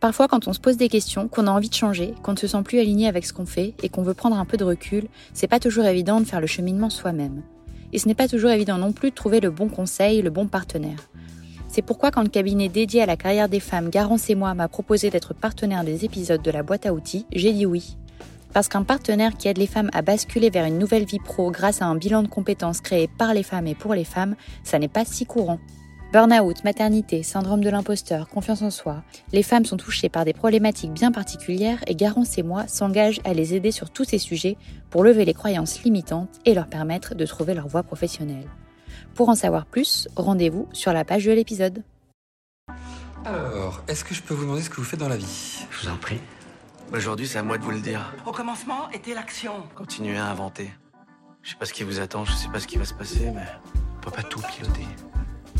Parfois, quand on se pose des questions, qu'on a envie de changer, qu'on ne se sent plus aligné avec ce qu'on fait et qu'on veut prendre un peu de recul, c'est pas toujours évident de faire le cheminement soi-même. Et ce n'est pas toujours évident non plus de trouver le bon conseil, le bon partenaire. C'est pourquoi quand le cabinet dédié à la carrière des femmes Garance et moi m'a proposé d'être partenaire des épisodes de la boîte à outils, j'ai dit oui. Parce qu'un partenaire qui aide les femmes à basculer vers une nouvelle vie pro grâce à un bilan de compétences créé par les femmes et pour les femmes, ça n'est pas si courant. Burnout, maternité, syndrome de l'imposteur, confiance en soi, les femmes sont touchées par des problématiques bien particulières et Garance et moi s'engagent à les aider sur tous ces sujets pour lever les croyances limitantes et leur permettre de trouver leur voie professionnelle. Pour en savoir plus, rendez-vous sur la page de l'épisode. Alors, est-ce que je peux vous demander ce que vous faites dans la vie? Je vous en prie. Aujourd'hui, c'est à moi de vous le dire. Au commencement était l'action. Continuez à inventer. Je sais pas ce qui vous attend, je sais pas ce qui va se passer, mais on peut pas tout piloter.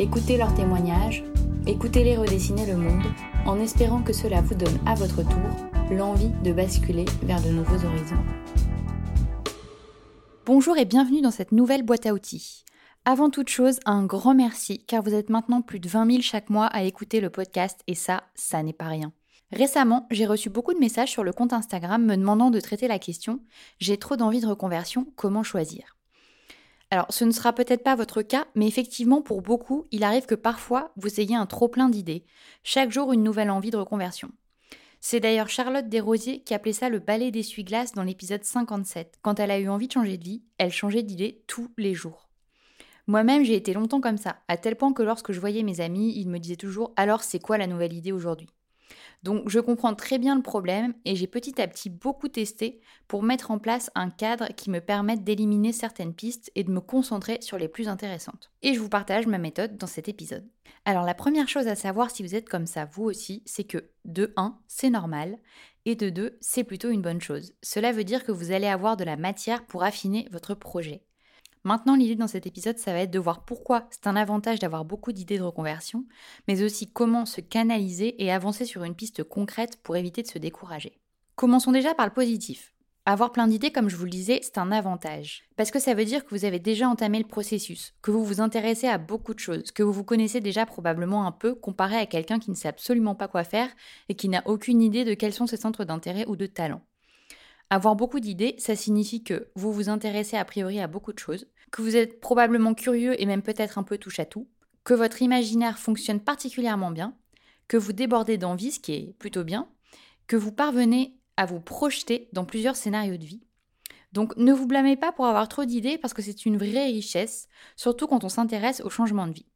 Écoutez leurs témoignages, écoutez-les redessiner le monde, en espérant que cela vous donne à votre tour l'envie de basculer vers de nouveaux horizons. Bonjour et bienvenue dans cette nouvelle boîte à outils. Avant toute chose, un grand merci car vous êtes maintenant plus de 20 000 chaque mois à écouter le podcast et ça, ça n'est pas rien. Récemment, j'ai reçu beaucoup de messages sur le compte Instagram me demandant de traiter la question J'ai trop d'envie de reconversion, comment choisir? Alors, ce ne sera peut-être pas votre cas, mais effectivement, pour beaucoup, il arrive que parfois, vous ayez un trop-plein d'idées. Chaque jour, une nouvelle envie de reconversion. C'est d'ailleurs Charlotte Desrosiers qui appelait ça le balai d'essuie-glace dans l'épisode 57. Quand elle a eu envie de changer de vie, elle changeait d'idée tous les jours. Moi-même, j'ai été longtemps comme ça, à tel point que lorsque je voyais mes amis, ils me disaient toujours Alors, c'est quoi la nouvelle idée aujourd'hui? Donc je comprends très bien le problème et j'ai petit à petit beaucoup testé pour mettre en place un cadre qui me permette d'éliminer certaines pistes et de me concentrer sur les plus intéressantes. Et je vous partage ma méthode dans cet épisode. Alors la première chose à savoir si vous êtes comme ça vous aussi, c'est que de 1, c'est normal et de 2, c'est plutôt une bonne chose. Cela veut dire que vous allez avoir de la matière pour affiner votre projet. Maintenant, l'idée dans cet épisode, ça va être de voir pourquoi c'est un avantage d'avoir beaucoup d'idées de reconversion, mais aussi comment se canaliser et avancer sur une piste concrète pour éviter de se décourager. Commençons déjà par le positif. Avoir plein d'idées, comme je vous le disais, c'est un avantage. Parce que ça veut dire que vous avez déjà entamé le processus, que vous vous intéressez à beaucoup de choses, que vous vous connaissez déjà probablement un peu comparé à quelqu'un qui ne sait absolument pas quoi faire et qui n'a aucune idée de quels sont ses centres d'intérêt ou de talent. Avoir beaucoup d'idées, ça signifie que vous vous intéressez a priori à beaucoup de choses, que vous êtes probablement curieux et même peut-être un peu touche à tout, que votre imaginaire fonctionne particulièrement bien, que vous débordez d'envie, ce qui est plutôt bien, que vous parvenez à vous projeter dans plusieurs scénarios de vie. Donc ne vous blâmez pas pour avoir trop d'idées parce que c'est une vraie richesse, surtout quand on s'intéresse au changement de vie.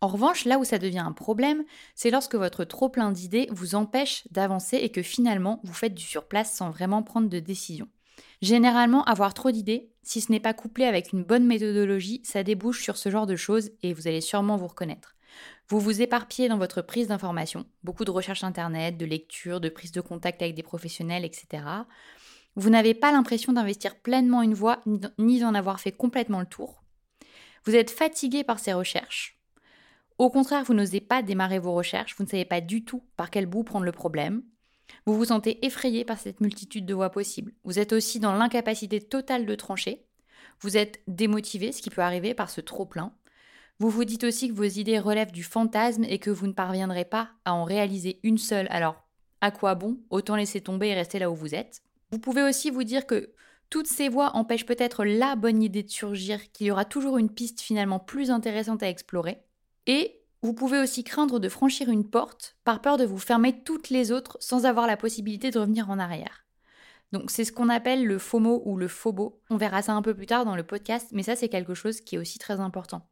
En revanche, là où ça devient un problème, c'est lorsque votre trop plein d'idées vous empêche d'avancer et que finalement vous faites du surplace sans vraiment prendre de décision. Généralement, avoir trop d'idées, si ce n'est pas couplé avec une bonne méthodologie, ça débouche sur ce genre de choses et vous allez sûrement vous reconnaître. Vous vous éparpillez dans votre prise d'informations, beaucoup de recherches internet, de lecture, de prise de contact avec des professionnels, etc. Vous n'avez pas l'impression d'investir pleinement une voie ni d'en avoir fait complètement le tour. Vous êtes fatigué par ces recherches, au contraire, vous n'osez pas démarrer vos recherches, vous ne savez pas du tout par quel bout prendre le problème. Vous vous sentez effrayé par cette multitude de voies possibles. Vous êtes aussi dans l'incapacité totale de trancher. Vous êtes démotivé, ce qui peut arriver par ce trop-plein. Vous vous dites aussi que vos idées relèvent du fantasme et que vous ne parviendrez pas à en réaliser une seule. Alors, à quoi bon? Autant laisser tomber et rester là où vous êtes. Vous pouvez aussi vous dire que toutes ces voies empêchent peut-être la bonne idée de surgir, qu'il y aura toujours une piste finalement plus intéressante à explorer. Et vous pouvez aussi craindre de franchir une porte par peur de vous fermer toutes les autres sans avoir la possibilité de revenir en arrière. Donc c'est ce qu'on appelle le FOMO ou le FOBO. On verra ça un peu plus tard dans le podcast, mais ça c'est quelque chose qui est aussi très important.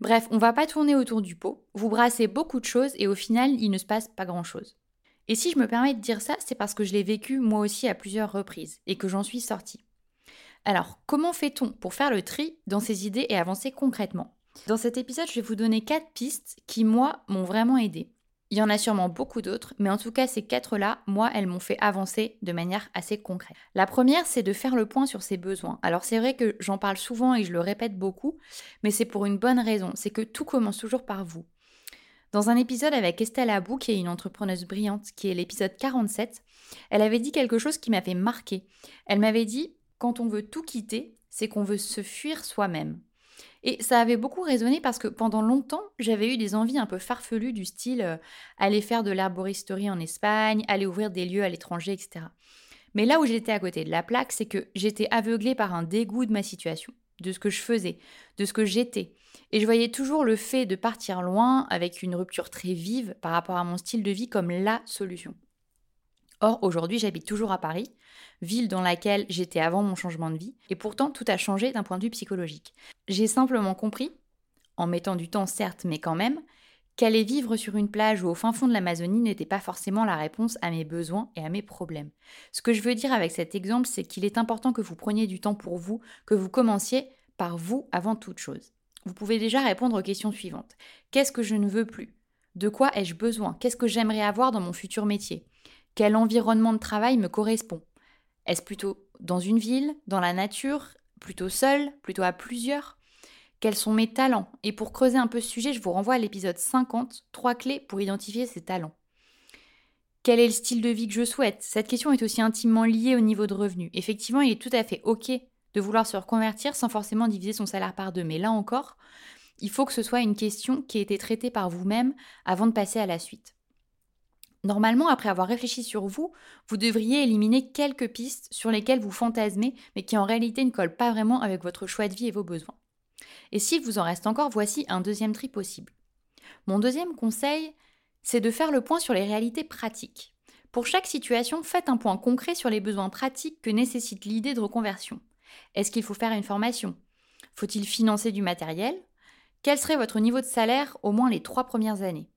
Bref, on va pas tourner autour du pot, vous brassez beaucoup de choses et au final il ne se passe pas grand-chose. Et si je me permets de dire ça, c'est parce que je l'ai vécu moi aussi à plusieurs reprises et que j'en suis sortie. Alors, comment fait-on pour faire le tri dans ces idées et avancer concrètement? Dans cet épisode, je vais vous donner quatre pistes qui, moi, m'ont vraiment aidé. Il y en a sûrement beaucoup d'autres, mais en tout cas, ces quatre-là, moi, elles m'ont fait avancer de manière assez concrète. La première, c'est de faire le point sur ses besoins. Alors, c'est vrai que j'en parle souvent et je le répète beaucoup, mais c'est pour une bonne raison. C'est que tout commence toujours par vous. Dans un épisode avec Estelle Abou, qui est une entrepreneuse brillante, qui est l'épisode 47, elle avait dit quelque chose qui m'avait marqué. Elle m'avait dit quand on veut tout quitter, c'est qu'on veut se fuir soi-même. Et ça avait beaucoup résonné parce que pendant longtemps, j'avais eu des envies un peu farfelues du style euh, aller faire de l'arboristerie en Espagne, aller ouvrir des lieux à l'étranger, etc. Mais là où j'étais à côté de la plaque, c'est que j'étais aveuglée par un dégoût de ma situation, de ce que je faisais, de ce que j'étais. Et je voyais toujours le fait de partir loin, avec une rupture très vive par rapport à mon style de vie, comme la solution. Or, aujourd'hui, j'habite toujours à Paris, ville dans laquelle j'étais avant mon changement de vie, et pourtant tout a changé d'un point de vue psychologique. J'ai simplement compris, en mettant du temps certes, mais quand même, qu'aller vivre sur une plage ou au fin fond de l'Amazonie n'était pas forcément la réponse à mes besoins et à mes problèmes. Ce que je veux dire avec cet exemple, c'est qu'il est important que vous preniez du temps pour vous, que vous commenciez par vous avant toute chose. Vous pouvez déjà répondre aux questions suivantes. Qu'est-ce que je ne veux plus? De quoi ai-je besoin? Qu'est-ce que j'aimerais avoir dans mon futur métier? Quel environnement de travail me correspond? Est-ce plutôt dans une ville, dans la nature, plutôt seul, plutôt à plusieurs? Quels sont mes talents? Et pour creuser un peu ce sujet, je vous renvoie à l'épisode 50, trois clés pour identifier ces talents. Quel est le style de vie que je souhaite? Cette question est aussi intimement liée au niveau de revenu. Effectivement, il est tout à fait OK de vouloir se reconvertir sans forcément diviser son salaire par deux. Mais là encore, il faut que ce soit une question qui ait été traitée par vous-même avant de passer à la suite. Normalement, après avoir réfléchi sur vous, vous devriez éliminer quelques pistes sur lesquelles vous fantasmez, mais qui en réalité ne collent pas vraiment avec votre choix de vie et vos besoins. Et s'il vous en reste encore, voici un deuxième tri possible. Mon deuxième conseil, c'est de faire le point sur les réalités pratiques. Pour chaque situation, faites un point concret sur les besoins pratiques que nécessite l'idée de reconversion. Est-ce qu'il faut faire une formation? Faut-il financer du matériel? Quel serait votre niveau de salaire au moins les trois premières années?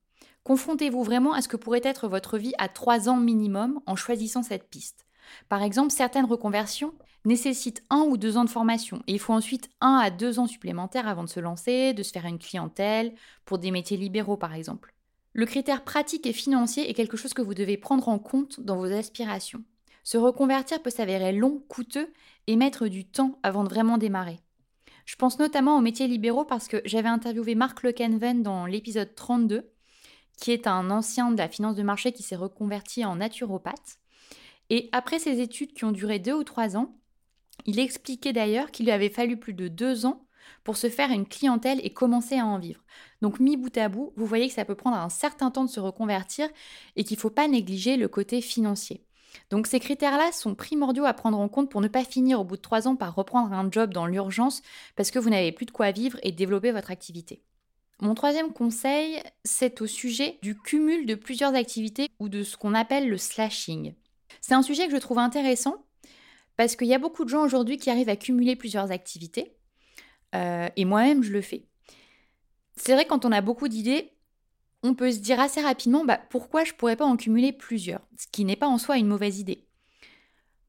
Confrontez-vous vraiment à ce que pourrait être votre vie à 3 ans minimum en choisissant cette piste. Par exemple, certaines reconversions nécessitent un ou deux ans de formation et il faut ensuite un à deux ans supplémentaires avant de se lancer, de se faire une clientèle, pour des métiers libéraux par exemple. Le critère pratique et financier est quelque chose que vous devez prendre en compte dans vos aspirations. Se reconvertir peut s'avérer long, coûteux et mettre du temps avant de vraiment démarrer. Je pense notamment aux métiers libéraux parce que j'avais interviewé Marc Lekenven dans l'épisode 32 qui est un ancien de la finance de marché qui s'est reconverti en naturopathe. Et après ses études qui ont duré deux ou trois ans, il expliquait d'ailleurs qu'il lui avait fallu plus de deux ans pour se faire une clientèle et commencer à en vivre. Donc mis bout à bout, vous voyez que ça peut prendre un certain temps de se reconvertir et qu'il ne faut pas négliger le côté financier. Donc ces critères-là sont primordiaux à prendre en compte pour ne pas finir au bout de trois ans par reprendre un job dans l'urgence parce que vous n'avez plus de quoi vivre et développer votre activité. Mon troisième conseil, c'est au sujet du cumul de plusieurs activités ou de ce qu'on appelle le slashing. C'est un sujet que je trouve intéressant parce qu'il y a beaucoup de gens aujourd'hui qui arrivent à cumuler plusieurs activités euh, et moi-même je le fais. C'est vrai quand on a beaucoup d'idées, on peut se dire assez rapidement bah, pourquoi je pourrais pas en cumuler plusieurs, ce qui n'est pas en soi une mauvaise idée.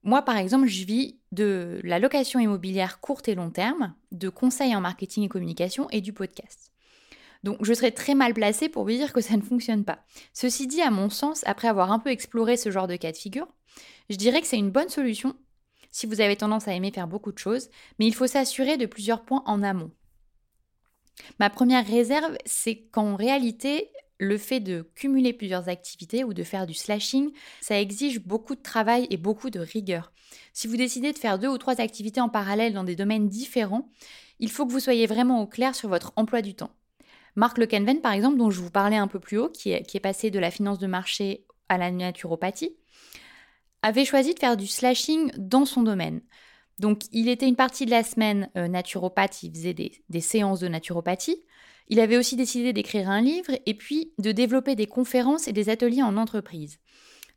Moi, par exemple, je vis de la location immobilière courte et long terme, de conseils en marketing et communication et du podcast. Donc je serais très mal placée pour vous dire que ça ne fonctionne pas. Ceci dit, à mon sens, après avoir un peu exploré ce genre de cas de figure, je dirais que c'est une bonne solution si vous avez tendance à aimer faire beaucoup de choses, mais il faut s'assurer de plusieurs points en amont. Ma première réserve, c'est qu'en réalité, le fait de cumuler plusieurs activités ou de faire du slashing, ça exige beaucoup de travail et beaucoup de rigueur. Si vous décidez de faire deux ou trois activités en parallèle dans des domaines différents, il faut que vous soyez vraiment au clair sur votre emploi du temps. Marc Lekenven, par exemple, dont je vous parlais un peu plus haut, qui est, passé de la finance de marché à la naturopathie, avait choisi de faire du slashing dans son domaine. Donc, il était une partie de la semaine euh, naturopathe, il faisait des, des, séances de naturopathie. Il avait aussi décidé d'écrire un livre et puis de développer des conférences et des ateliers en entreprise.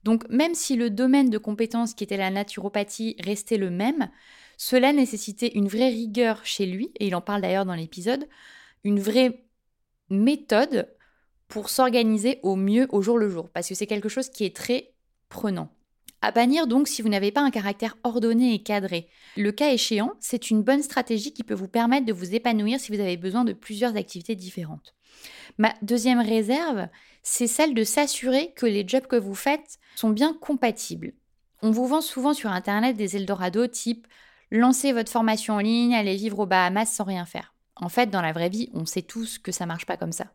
Donc, même si le domaine de compétences qui était la naturopathie restait le même, cela nécessitait une vraie rigueur chez lui, et il en parle d'ailleurs dans l'épisode, une vraie méthode pour s'organiser au mieux au jour le jour, parce que c'est quelque chose qui est très prenant. À bannir donc si vous n'avez pas un caractère ordonné et cadré. Le cas échéant, c'est une bonne stratégie qui peut vous permettre de vous épanouir si vous avez besoin de plusieurs activités différentes. Ma deuxième réserve, c'est celle de s'assurer que les jobs que vous faites sont bien compatibles. On vous vend souvent sur Internet des Eldorado type lancez votre formation en ligne, allez vivre aux Bahamas sans rien faire. En fait, dans la vraie vie, on sait tous que ça marche pas comme ça.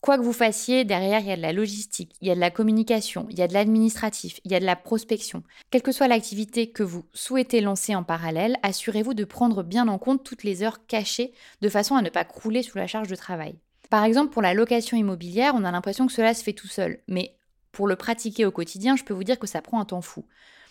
Quoi que vous fassiez, derrière, il y a de la logistique, il y a de la communication, il y a de l'administratif, il y a de la prospection. Quelle que soit l'activité que vous souhaitez lancer en parallèle, assurez-vous de prendre bien en compte toutes les heures cachées de façon à ne pas crouler sous la charge de travail. Par exemple, pour la location immobilière, on a l'impression que cela se fait tout seul, mais pour le pratiquer au quotidien, je peux vous dire que ça prend un temps fou.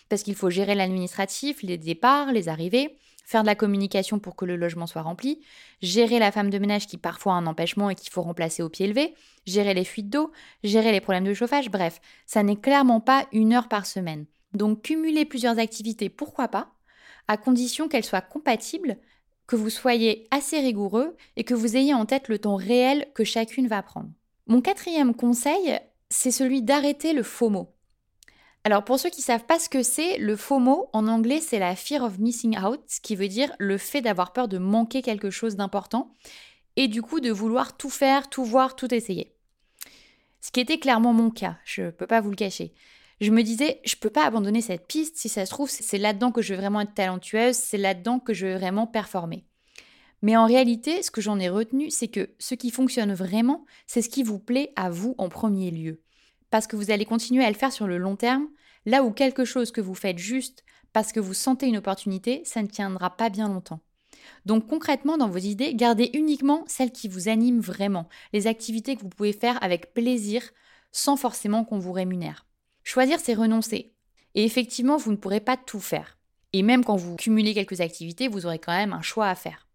Parce qu'il faut gérer l'administratif, les départs, les arrivées, faire de la communication pour que le logement soit rempli, gérer la femme de ménage qui parfois a un empêchement et qu'il faut remplacer au pied levé, gérer les fuites d'eau, gérer les problèmes de chauffage, bref, ça n'est clairement pas une heure par semaine. Donc cumuler plusieurs activités, pourquoi pas, à condition qu'elles soient compatibles, que vous soyez assez rigoureux et que vous ayez en tête le temps réel que chacune va prendre. Mon quatrième conseil, c'est celui d'arrêter le faux mot. Alors pour ceux qui ne savent pas ce que c'est, le FOMO en anglais c'est la fear of missing out, ce qui veut dire le fait d'avoir peur de manquer quelque chose d'important et du coup de vouloir tout faire, tout voir, tout essayer. Ce qui était clairement mon cas, je ne peux pas vous le cacher. Je me disais, je peux pas abandonner cette piste, si ça se trouve, c'est là-dedans que je vais vraiment être talentueuse, c'est là-dedans que je vais vraiment performer. Mais en réalité, ce que j'en ai retenu, c'est que ce qui fonctionne vraiment, c'est ce qui vous plaît à vous en premier lieu parce que vous allez continuer à le faire sur le long terme, là où quelque chose que vous faites juste parce que vous sentez une opportunité, ça ne tiendra pas bien longtemps. Donc concrètement, dans vos idées, gardez uniquement celles qui vous animent vraiment, les activités que vous pouvez faire avec plaisir sans forcément qu'on vous rémunère. Choisir, c'est renoncer. Et effectivement, vous ne pourrez pas tout faire. Et même quand vous cumulez quelques activités, vous aurez quand même un choix à faire.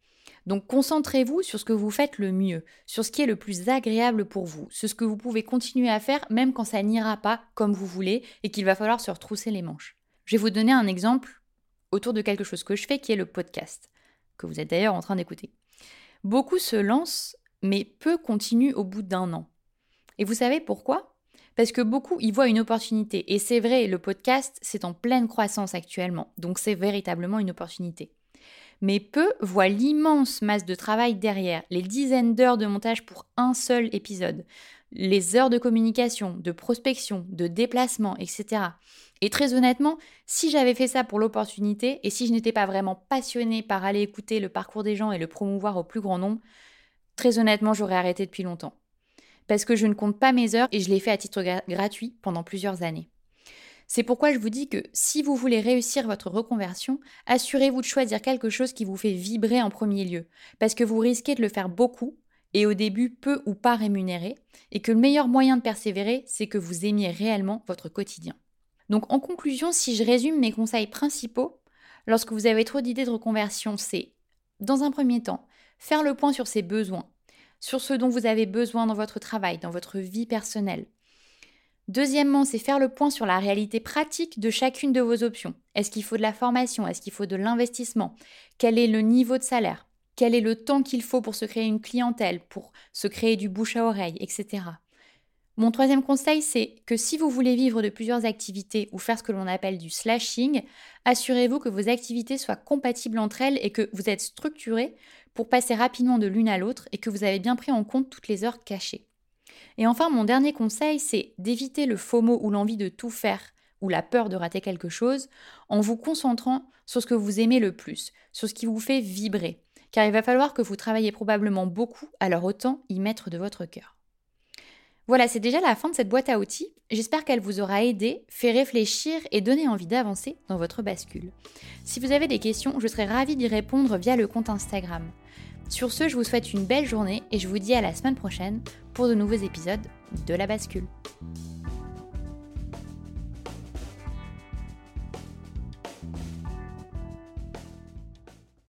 Donc concentrez-vous sur ce que vous faites le mieux, sur ce qui est le plus agréable pour vous, sur ce que vous pouvez continuer à faire même quand ça n'ira pas comme vous voulez et qu'il va falloir se retrousser les manches. Je vais vous donner un exemple autour de quelque chose que je fais qui est le podcast, que vous êtes d'ailleurs en train d'écouter. Beaucoup se lancent, mais peu continuent au bout d'un an. Et vous savez pourquoi? Parce que beaucoup y voient une opportunité. Et c'est vrai, le podcast, c'est en pleine croissance actuellement. Donc c'est véritablement une opportunité mais peu voient l'immense masse de travail derrière, les dizaines d'heures de montage pour un seul épisode, les heures de communication, de prospection, de déplacement, etc. Et très honnêtement, si j'avais fait ça pour l'opportunité et si je n'étais pas vraiment passionnée par aller écouter le parcours des gens et le promouvoir au plus grand nombre, très honnêtement, j'aurais arrêté depuis longtemps. Parce que je ne compte pas mes heures et je l'ai fait à titre gratuit pendant plusieurs années. C'est pourquoi je vous dis que si vous voulez réussir votre reconversion, assurez-vous de choisir quelque chose qui vous fait vibrer en premier lieu, parce que vous risquez de le faire beaucoup et au début peu ou pas rémunéré, et que le meilleur moyen de persévérer, c'est que vous aimiez réellement votre quotidien. Donc en conclusion, si je résume mes conseils principaux, lorsque vous avez trop d'idées de reconversion, c'est, dans un premier temps, faire le point sur ses besoins, sur ce dont vous avez besoin dans votre travail, dans votre vie personnelle, Deuxièmement, c'est faire le point sur la réalité pratique de chacune de vos options. Est-ce qu'il faut de la formation? Est-ce qu'il faut de l'investissement? Quel est le niveau de salaire? Quel est le temps qu'il faut pour se créer une clientèle, pour se créer du bouche à oreille, etc. Mon troisième conseil, c'est que si vous voulez vivre de plusieurs activités ou faire ce que l'on appelle du slashing, assurez-vous que vos activités soient compatibles entre elles et que vous êtes structuré pour passer rapidement de l'une à l'autre et que vous avez bien pris en compte toutes les heures cachées. Et enfin, mon dernier conseil, c'est d'éviter le FOMO ou l'envie de tout faire ou la peur de rater quelque chose en vous concentrant sur ce que vous aimez le plus, sur ce qui vous fait vibrer. Car il va falloir que vous travaillez probablement beaucoup, alors autant y mettre de votre cœur. Voilà, c'est déjà la fin de cette boîte à outils. J'espère qu'elle vous aura aidé, fait réfléchir et donné envie d'avancer dans votre bascule. Si vous avez des questions, je serai ravie d'y répondre via le compte Instagram. Sur ce, je vous souhaite une belle journée et je vous dis à la semaine prochaine pour de nouveaux épisodes de la bascule.